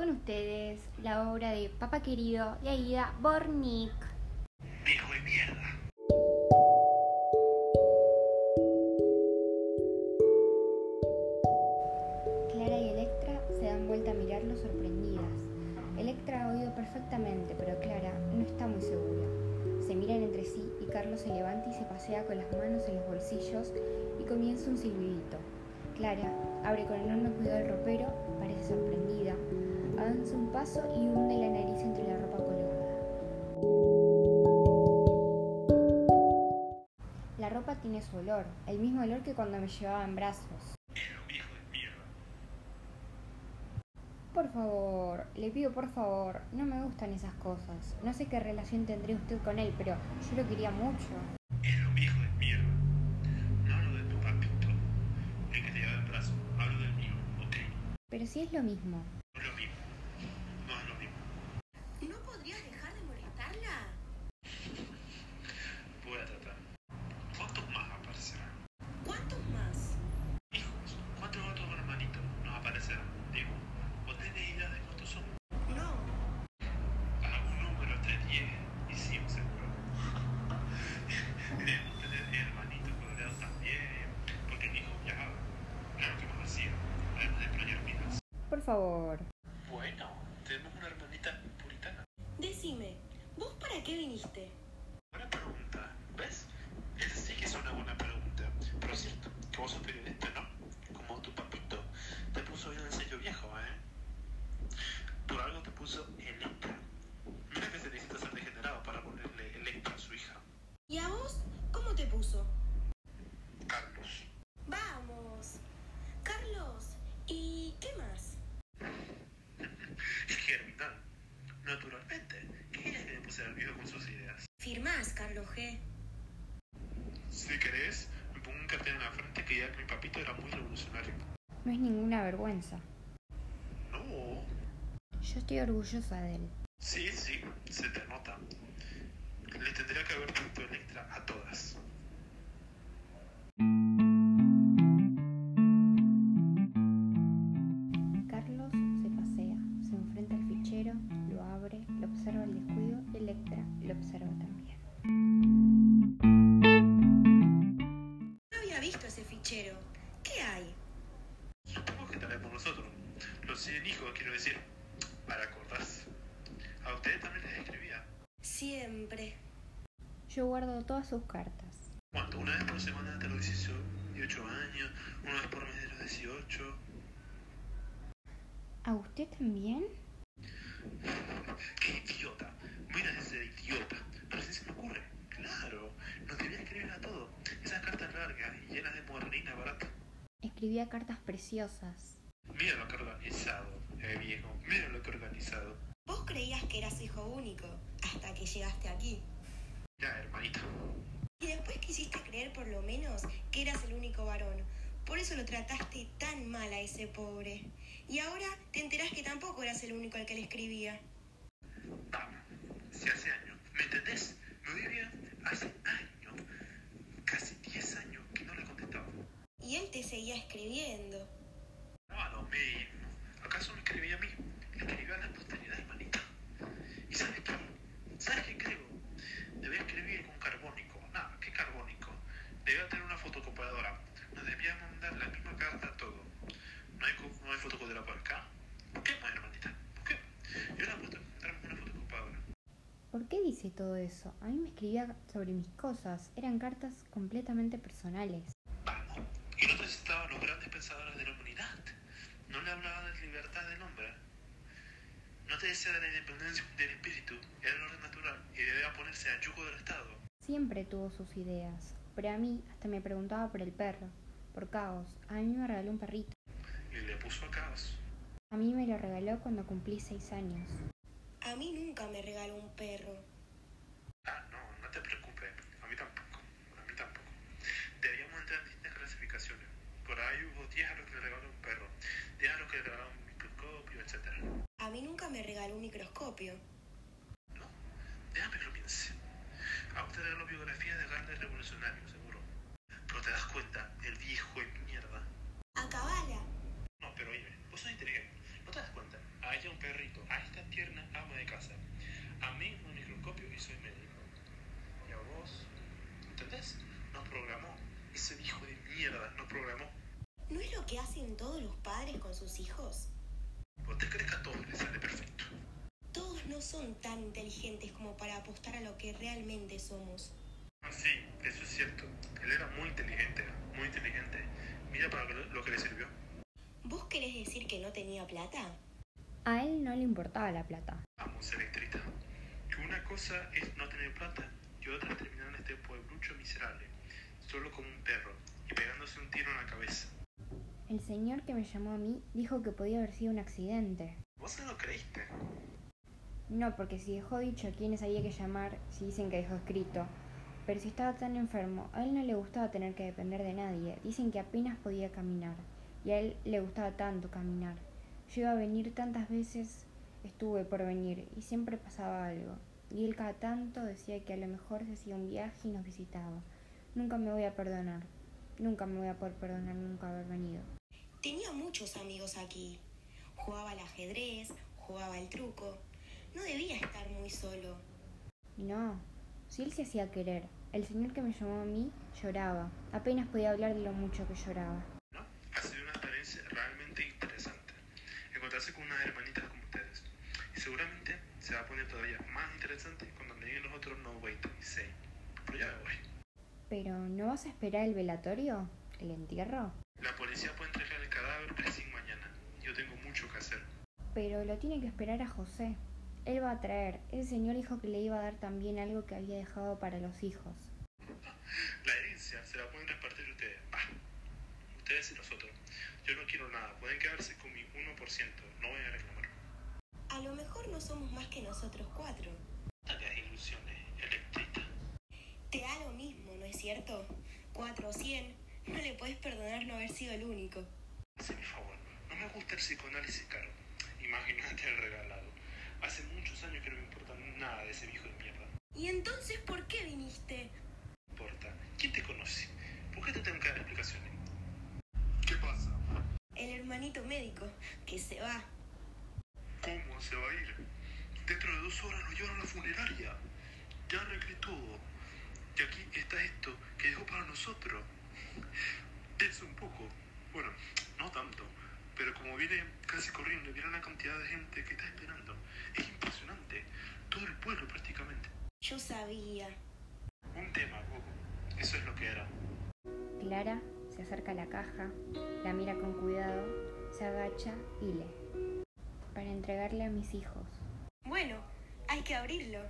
con ustedes la obra de Papá Querido de Aida Bornik. Viejo de mierda. Clara y Electra se dan vuelta a mirarlo sorprendidas. Electra ha oído perfectamente, pero Clara no está muy segura. Se miran entre sí y Carlos se levanta y se pasea con las manos en los bolsillos y comienza un silbidito. Clara abre con enorme cuidado el ropero, parece sorprendida, avanza un paso y hunde la nariz entre la ropa colgada. La ropa tiene su olor, el mismo olor que cuando me llevaba en brazos. Por favor, le pido por favor, no me gustan esas cosas. No sé qué relación tendría usted con él, pero yo lo quería mucho. Es lo viejo de mierda. No hablo de tu papito, el que te lleva el brazo. Hablo del mío, ok. Pero si es lo mismo. No es lo mismo. ¿No podrías dejar de molestarla? Voy a tratar. ¿Cuántos más aparecerán? ¿Cuántos más? Hijos, ¿cuántos otros hermanitos nos aparecerán? Digo, ¿vos tenés idea de cuántos son? No. Algún número entre 10 y 100 seguro. Debemos tener hermanitos coloreados también, porque el hijo viajaba. Claro que más hacía, además de planear vidas. Por favor. Bueno, tenemos una hermanita puritana. Decime, ¿vos para qué viniste? Buena pregunta, ¿ves? Esa sí que es una buena pregunta. Pero es cierto, que vos sos periodista, ¿no? Como tu papito. Te puso bien el sello viejo, ¿eh? Por algo te puso Electra. Mira que se necesita ser degenerado para ponerle Electra a su hija. ¿Y a vos cómo te puso? Carlos. Vamos. Carlos, ¿y qué más? Germinal. Naturalmente. ¿Qué quieres que me pusiera el viejo con sus ideas? Firmás, Carlos G. Si querés, me pongo un cartel en la frente que diga que mi papito era muy revolucionario. No es ninguna vergüenza. No. Yo estoy orgullosa de él. Sí, sí, se te nota. Le tendría que haber puesto Electra a todas. Yo guardo todas sus cartas. ¿Cuánto? ¿Una vez por semana hasta los 18 años? ¿Una vez por mes de los 18? ¿A usted también? ¡Qué idiota! Mira ese idiota. Recién se me ocurre. Claro, nos debía escribir a todo. Esas cartas largas y llenas de modernina barata. Escribía cartas preciosas. Mira lo que organizado, eh, viejo. Mira lo que organizado. Vos creías que eras hijo único hasta que llegaste aquí. Ya, hermanito. Y después quisiste creer por lo menos que eras el único varón. Por eso lo trataste tan mal a ese pobre. Y ahora te enterás que tampoco eras el único al que le escribía. Vamos, si hace años, ¿me entendés? Me vivía hace años, casi 10 años que no le contestaba. Y él te seguía escribiendo. No a lo mismo. ¿Acaso me escribía a mí? Le escribía a la posteridad, hermanita. ¿Y sabes qué? ¿Sabes qué creo? Debía escribir con carbónico. Nada, ¿qué carbónico? Debía tener una fotocopiadora. Nos debía mandar la misma carta a todo. ¿No hay, co- no hay fotocopiadora por acá? Busquemos, hermanita. Busquemos. Yo la puesto encontramos una fotocopiadora. ¿Por qué dice todo eso? A mí me escribía sobre mis cosas. Eran cartas completamente personales. Vamos. Y no necesitaba los grandes pensadores de la humanidad. No le hablaba de libertad del hombre. No te decía de la independencia del espíritu. Era el orden natural y debía ponerse al yugo del Estado. Siempre tuvo sus ideas. Pero a mí hasta me preguntaba por el perro. Por caos. A mí me regaló un perrito. Y le puso a caos. A mí me lo regaló cuando cumplí seis años. A mí nunca me regaló un perro. Ah, no, no te preocupes. A mí tampoco. A mí tampoco. Debíamos entrar en distintas clasificaciones. Por ahí hubo 10 a los que le regaló un perro, 10 a los que le regalaron un microscopio, etc. A mí nunca me regaló un microscopio. No, déjame que lo piense. A usted regaló biografía de grandes revolucionarios, seguro. Pero te das cuenta, el viejo de mierda. Acabala. No, pero oye, vos sos inteligente. ¿No te das cuenta? a ella un perrito, a esta tierna ama de casa, a mí un microscopio y soy médico. Y a vos, ¿entendés? Nos programó. Ese hijo de mierda nos programó. ¿No es lo que hacen todos los padres con sus hijos? ¿Vos te crees que a todos les sale perfecto? Todos no son tan inteligentes como para apostar a lo que realmente somos. Ah, sí, eso es cierto. Él era muy inteligente, muy inteligente. Mira para lo lo que le sirvió. ¿Vos querés decir que no tenía plata? A él no le importaba la plata. Vamos, electrita. Que una cosa es no tener plata y otra es terminar en este pueblucho miserable, solo como un perro y pegándose un tiro en la cabeza. El señor que me llamó a mí dijo que podía haber sido un accidente. ¿Vos se lo creíste? No, porque si dejó dicho a quienes había que llamar, si dicen que dejó escrito. Pero si estaba tan enfermo, a él no le gustaba tener que depender de nadie. Dicen que apenas podía caminar. Y a él le gustaba tanto caminar. Yo iba a venir tantas veces, estuve por venir, y siempre pasaba algo. Y él cada tanto decía que a lo mejor se hacía un viaje y nos visitaba. Nunca me voy a perdonar. Nunca me voy a poder perdonar nunca haber venido. Tenía muchos amigos aquí. Jugaba al ajedrez, jugaba al truco. No debía estar muy solo. No, si él se hacía querer. El señor que me llamó a mí lloraba. Apenas podía hablar de lo mucho que lloraba. ¿No? Ha sido una experiencia realmente interesante. Encontrarse con unas hermanitas como ustedes. Y seguramente se va a poner todavía cuando me digan los otros no wait y say. Pero ya me voy. Pero ¿no vas a esperar el velatorio? ¿El entierro? La policía puede entregar el cadáver recién mañana. Yo tengo mucho que hacer. Pero lo tiene que esperar a José. Él va a traer. Ese señor dijo que le iba a dar también algo que había dejado para los hijos. La herencia se la pueden repartir ustedes. Bah, ustedes y nosotros. Yo no quiero nada. Pueden quedarse con mi 1%. No voy a reclamar. A lo mejor no somos más que nosotros cuatro. Tareas ilusiones, electrita. Te da lo mismo, ¿no es cierto? Cuatro o cien. No le puedes perdonar no haber sido el único. Hazme favor. No me gusta el psicoanálisis caro. Imagínate el regalado. Hace muchos años que no me importa nada de ese viejo de mierda. ¿Y entonces por qué viniste? No importa. ¿Quién te conoce? ¿Por qué te tengo que dar explicaciones? ¿Qué pasa? El hermanito médico, que se va. ¿Cómo se va a ir? Dentro de dos horas lo llevan a la funeraria. Ya arreglé todo. Y aquí está esto que dejó para nosotros. Piensa un poco. Bueno, no tanto. Pero como viene casi corriendo, viene una cantidad de gente que está esperando. Es impresionante. Todo el pueblo prácticamente. Yo sabía. Un tema, Coco. Eso es lo que era. Clara se acerca a la caja, la mira con cuidado, se agacha y lee. Para entregarle a mis hijos. Bueno, hay que abrirlo.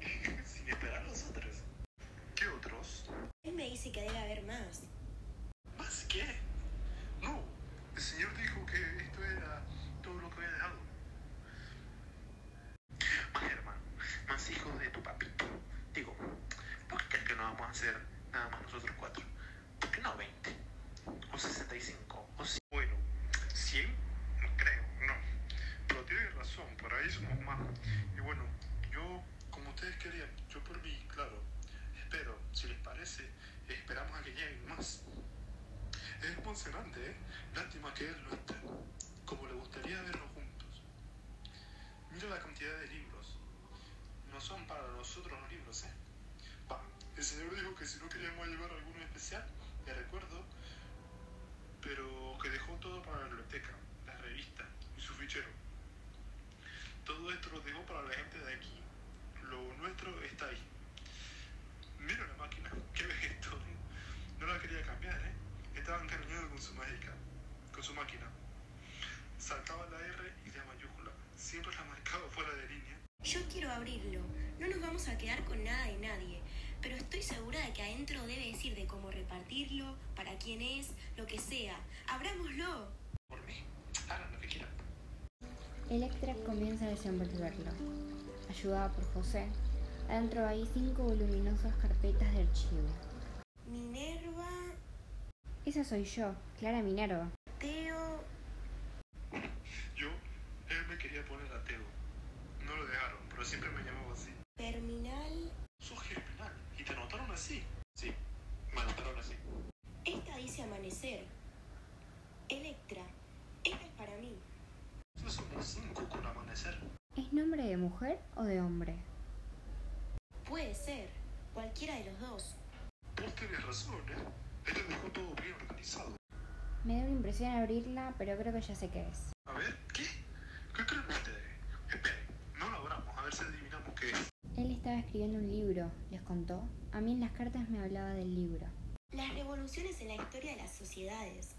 Sin esperar a los otros. ¿Qué otros? Él me dice que debe haber más. ¿Más qué? No, el señor dijo que esto era todo lo que había dejado. Más hermano, más hijos de tu papito. Digo, ¿por qué que no vamos a hacer nada más nosotros cuatro? ¿Por qué no 20? ¿O 65? ¿O 100? Bueno, 100, no creo, no. Pero tienes razón, por ahí somos más. Y bueno, yo, como ustedes querían, yo por mí, claro, espero, si les parece, esperamos a que lleguen más. Es emocionante, ¿eh? Lástima que él no esté. Como le gustaría verlos juntos. Mira la cantidad de libros. No son para nosotros los libros, ¿eh? Va, el señor dijo que si no queríamos llevar alguno especial, le recuerdo, pero que dejó todo para la biblioteca, la revista y su fichero. Todo esto lo dejó para la gente de aquí. Lo nuestro está ahí. Mira la máquina, ¿qué ves esto? No la quería cambiar, ¿eh? Estaba encariñado con su mágica, con su máquina. Saltaba la R y la mayúscula. Siempre la marcaba fuera de línea. Yo quiero abrirlo. No nos vamos a quedar con nada de nadie. Pero estoy segura de que adentro debe decir de cómo repartirlo, para quién es, lo que sea. Abrámoslo. Por mí, hagan lo que quieran. Electra comienza a desenvolverlo. Ayudada por José, adentro hay cinco voluminosas carpetas de archivo. Minerva, Esa soy yo, Clara Minerva. Teo. Yo, él me quería poner ateo. No lo dejaron, pero siempre me llamaba así. Terminal. Sos germinal. ¿Y te anotaron así? Sí, me anotaron así. Esta dice amanecer. Electra. Esta es para mí. Nosotros somos mujer o de hombre? Puede ser, cualquiera de los dos. Vos tenés razón, ¿eh? Este dejó todo bien organizado. Me da una impresión abrirla, pero creo que ya sé qué es. A ver, ¿qué? ¿Qué creen ustedes? Esperen, no lo abramos, a ver si adivinamos qué es. Él estaba escribiendo un libro, les contó. A mí en las cartas me hablaba del libro. Las revoluciones en la historia de las sociedades.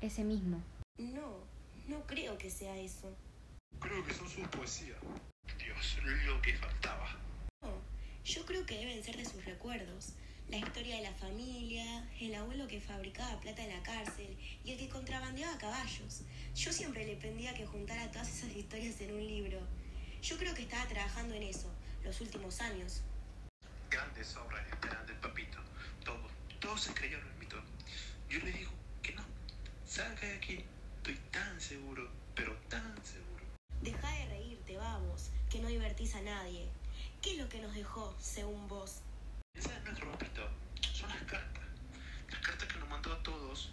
Ese mismo. No, no creo que sea eso. Creo que son sus poesías. Dios, lo que faltaba. No, yo creo que deben ser de sus recuerdos. La historia de la familia, el abuelo que fabricaba plata en la cárcel y el que contrabandeaba caballos. Yo siempre le pedía que juntara todas esas historias en un libro. Yo creo que estaba trabajando en eso los últimos años. Grandes obras esperan del papito. Todos, todos se creyeron el mito. Yo le digo que no. Salga de aquí. Estoy tan seguro, pero tan seguro. Deja de reírte, vamos, que no divertís a nadie. ¿Qué es lo que nos dejó, según vos? Ese es papito. Son las cartas. Las cartas que nos mandó a todos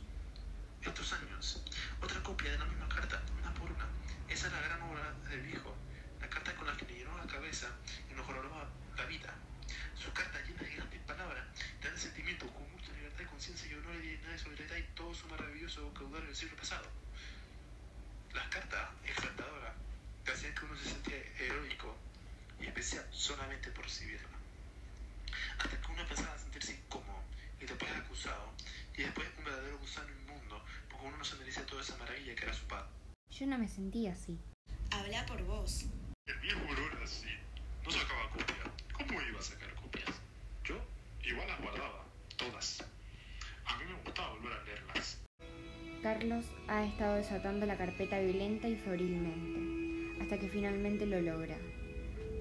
estos años. Otra copia de la misma carta, una por una. Esa es la gran obra del viejo. La carta con la que le llenó la cabeza y nos coloraba la vida. Su carta llena de grandes palabras, grandes sentimientos, con mucha libertad y conciencia y honor y dignidad y solidaridad y todo su maravilloso vocabulario del siglo pasado. Las cartas exaltadoras que hacían que uno se sentía heroico y especial solamente por recibirla. Hasta que uno empezaba a sentirse incómodo y después acusado y después un verdadero gusano inmundo porque uno no maravilla que era su padre. Yo no me sentía así. Habla por vos. El viejo no era así. No sacaba copias. ¿Cómo iba a sacar copias? Yo igual las guardaba, todas. A mí me gustaba volver a leerlas. Carlos ha estado desatando la carpeta violenta y febrilmente, hasta que finalmente lo logra.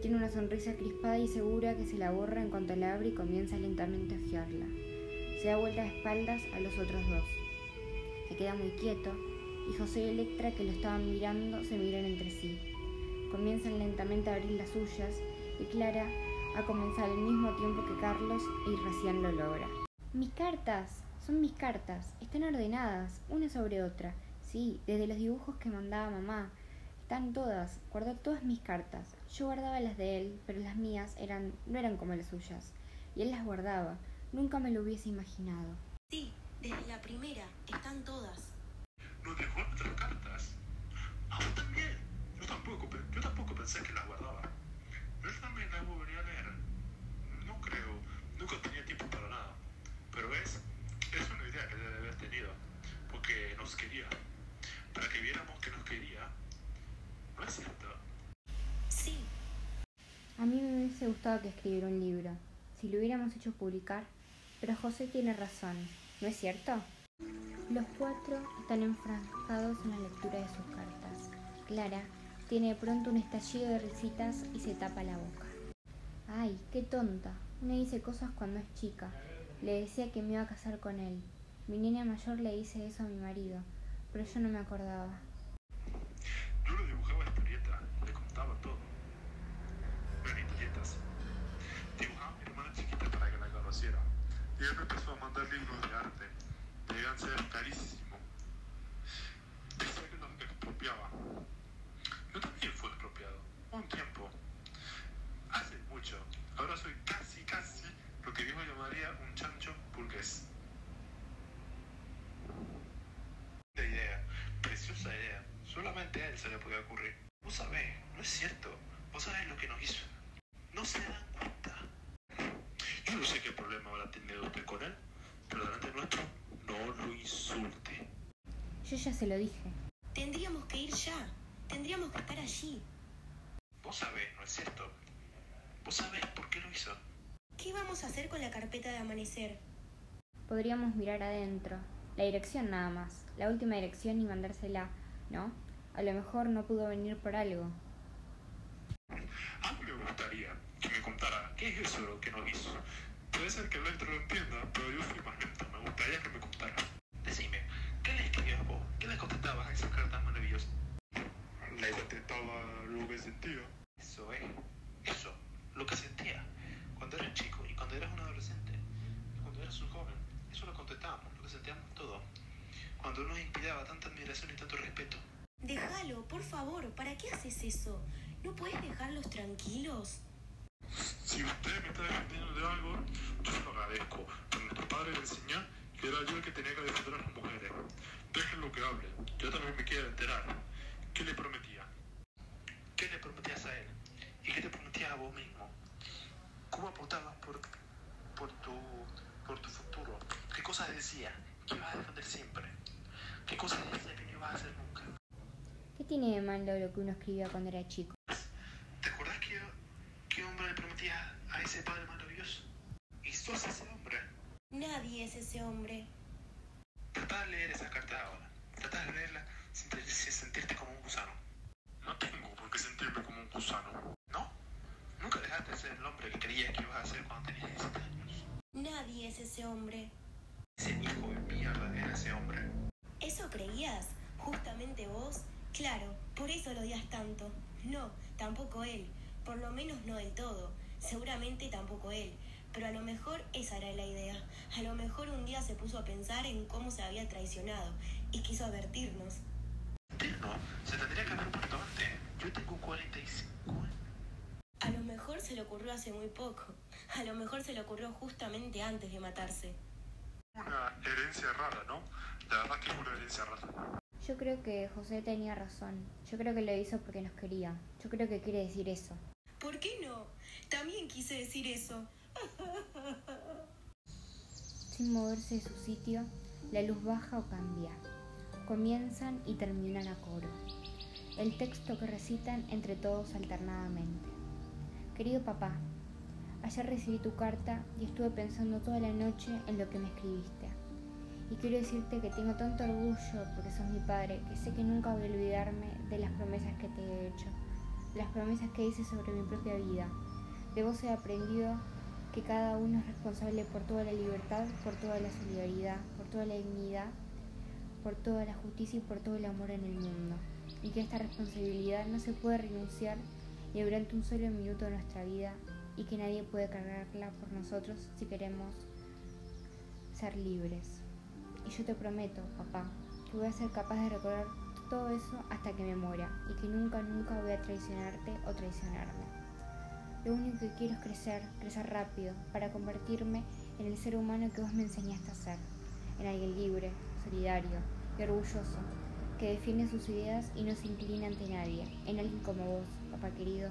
Tiene una sonrisa crispada y segura que se la borra en cuanto la abre y comienza lentamente a hojearla. Se da vuelta de espaldas a los otros dos. Se queda muy quieto y José y Electra, que lo estaban mirando, se miran entre sí. Comienzan lentamente a abrir las suyas y Clara ha comenzado al mismo tiempo que Carlos y recién lo logra. Mis cartas, son mis cartas, están ordenadas, una sobre otra. Sí, desde los dibujos que mandaba mamá. Están todas, guardó todas mis cartas. Yo guardaba las de él, pero las mías eran, no eran como las suyas. Y él las guardaba. Nunca me lo hubiese imaginado. Sí, desde la primera, están todas. Nos dejó nuestras cartas. A vos también. Yo tampoco, yo tampoco pensé que las guardaba. Él también las volvería a leer. No creo. Nunca tenía tiempo para nada. Pero es, es una idea que debe haber tenido. Porque nos quería. Para que viéramos que nos quería. ¿No es cierto? Sí, A mí me hubiese gustado que escribiera un libro, si lo hubiéramos hecho publicar, pero José tiene razón, ¿no es cierto? Los cuatro están enfranjados en la lectura de sus cartas. Clara tiene de pronto un estallido de risitas y se tapa la boca. Ay, qué tonta. Una dice cosas cuando es chica. Le decía que me iba a casar con él. Mi niña mayor le dice eso a mi marido, pero yo no me acordaba. Yo le dibujaba historietas, le contaba todo. Eran historietas. Dibujaba a mi hermana chiquita para que la conociera. Y me empezó a mandar libros de arte. Debían ser carísimos. Decía que los expropiaba. Yo también fui expropiado. Un tiempo. Hace mucho. Ahora soy casi, casi lo que Dios llamaría un chancho burgués. De idea, preciosa idea. Solamente a él se le podía ocurrir. Vos sabés, no es cierto. Vos sabés lo que nos hizo. No se dan cuenta. Yo no sé qué problema habrá tenido usted con él, pero delante nuestro no lo insulte. Yo ya se lo dije. tendríamos que ir ya. Tendríamos que estar allí. Vos sabés, ¿no es cierto? Vos sabés por qué lo hizo. ¿Qué vamos a hacer con la carpeta de amanecer? Podríamos mirar adentro. La dirección nada más. La última dirección y mandársela, ¿no? A lo mejor no pudo venir por algo. A mí me gustaría que me contara qué es eso lo que nos hizo. Puede ser que Electro lo entienda, pero yo soy más lento. Me gustaría que me contara. Decime, ¿qué le escribías vos? ¿Qué le contestabas a esas cartas maravillosas? Le contestaba lo que sentía. Eso es, eso, lo que sentía. Cuando eras chico y cuando eras un adolescente, y cuando eras un joven, eso lo contestábamos, lo que sentíamos todo. Cuando nos inspiraba tanta admiración y tanto respeto. Déjalo, por favor, ¿para qué haces eso? ¿No puedes dejarlos tranquilos? Si usted me está defendiendo de algo, yo lo agradezco. Pero nuestro padre le enseñó que era yo el que tenía que defender a las mujeres. Déjenlo que hable. Yo también me quiero enterar. ¿Qué le prometía? ¿Qué le prometías a él? ¿Y qué te prometías a vos mismo? ¿Cómo apostabas por, por, tu, por tu futuro? ¿Qué cosas decía? ¿Que ibas a defender siempre? ¿Qué cosas decía que no ibas a hacer tiene de malo lo que uno escribía cuando era chico? ¿Te acuerdas qué, qué hombre le prometía a ese padre maravilloso? Y sos ese hombre. Nadie es ese hombre. Trata de leer esas cartas ahora. Trata de leerlas sin, te- sin sentirte como un gusano. No tengo por qué sentirme como un gusano. ¿No? Nunca dejaste de ser el hombre que creías que ibas a ser cuando tenías 17 años. Nadie es ese hombre. Ese hijo de mierda era ese hombre. ¿Eso creías? ¿Justamente vos? Claro, por eso lo odias tanto. No, tampoco él. Por lo menos no del todo. Seguramente tampoco él. Pero a lo mejor esa era la idea. A lo mejor un día se puso a pensar en cómo se había traicionado y quiso advertirnos. No, se tendría que haber muerto antes. Yo tengo 45 años. A lo mejor se le ocurrió hace muy poco. A lo mejor se le ocurrió justamente antes de matarse. Una herencia rara, ¿no? La verdad que es una herencia rara. Yo creo que José tenía razón. Yo creo que lo hizo porque nos quería. Yo creo que quiere decir eso. ¿Por qué no? También quise decir eso. Sin moverse de su sitio, la luz baja o cambia. Comienzan y terminan a coro. El texto que recitan entre todos alternadamente. Querido papá, ayer recibí tu carta y estuve pensando toda la noche en lo que me escribiste. Y quiero decirte que tengo tanto orgullo porque sos mi padre que sé que nunca voy a olvidarme de las promesas que te he hecho, las promesas que hice sobre mi propia vida. De vos he aprendido que cada uno es responsable por toda la libertad, por toda la solidaridad, por toda la dignidad, por toda la justicia y por todo el amor en el mundo. Y que esta responsabilidad no se puede renunciar ni durante un solo minuto de nuestra vida y que nadie puede cargarla por nosotros si queremos ser libres. Y yo te prometo, papá, que voy a ser capaz de recordar todo eso hasta que me muera y que nunca, nunca voy a traicionarte o traicionarme. Lo único que quiero es crecer, crecer rápido, para convertirme en el ser humano que vos me enseñaste a ser, en alguien libre, solidario y orgulloso, que defiende sus ideas y no se inclina ante nadie, en alguien como vos, papá querido.